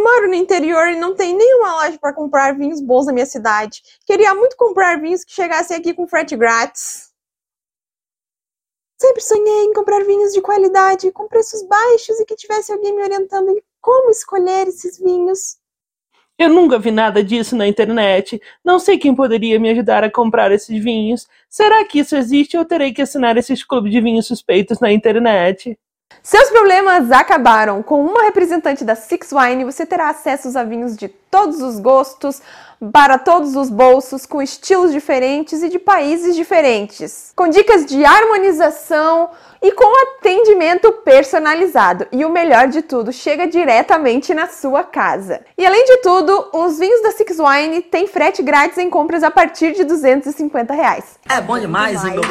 Eu moro no interior e não tem nenhuma loja para comprar vinhos bons na minha cidade. Queria muito comprar vinhos que chegassem aqui com frete grátis. Sempre sonhei em comprar vinhos de qualidade, com preços baixos e que tivesse alguém me orientando em como escolher esses vinhos. Eu nunca vi nada disso na internet. Não sei quem poderia me ajudar a comprar esses vinhos. Será que isso existe ou terei que assinar esses clubes de vinhos suspeitos na internet? Seus problemas acabaram. Com uma representante da Six Wine, você terá acesso a vinhos de todos os gostos, para todos os bolsos, com estilos diferentes e de países diferentes, com dicas de harmonização e com atendimento personalizado. E o melhor de tudo, chega diretamente na sua casa. E além de tudo, os vinhos da Six Wine têm frete grátis em compras a partir de 250 reais. É bom demais, hein, meu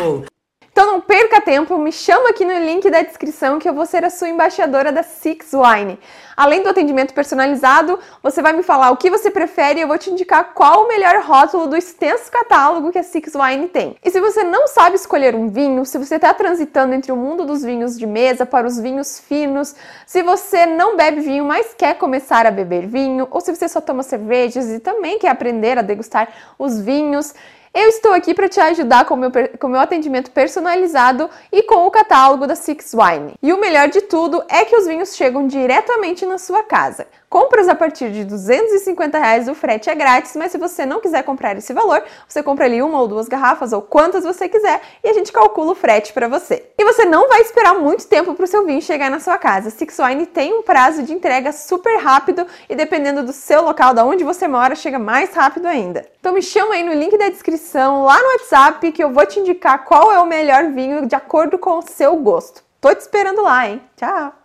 então não perca tempo, me chama aqui no link da descrição que eu vou ser a sua embaixadora da Six Wine. Além do atendimento personalizado, você vai me falar o que você prefere e eu vou te indicar qual o melhor rótulo do extenso catálogo que a Six Wine tem. E se você não sabe escolher um vinho, se você está transitando entre o mundo dos vinhos de mesa para os vinhos finos, se você não bebe vinho, mas quer começar a beber vinho, ou se você só toma cervejas e também quer aprender a degustar os vinhos, eu estou aqui para te ajudar com meu, o meu atendimento personalizado e com o catálogo da Six Wine. E o melhor de tudo é que os vinhos chegam diretamente na sua casa. Compras a partir de 250 reais, o frete é grátis, mas se você não quiser comprar esse valor, você compra ali uma ou duas garrafas ou quantas você quiser e a gente calcula o frete para você. E você não vai esperar muito tempo para o seu vinho chegar na sua casa. Six Wine tem um prazo de entrega super rápido e dependendo do seu local, da onde você mora, chega mais rápido ainda. Então me chama aí no link da descrição, lá no WhatsApp, que eu vou te indicar qual é o melhor vinho de acordo com o seu gosto. Tô te esperando lá, hein? Tchau!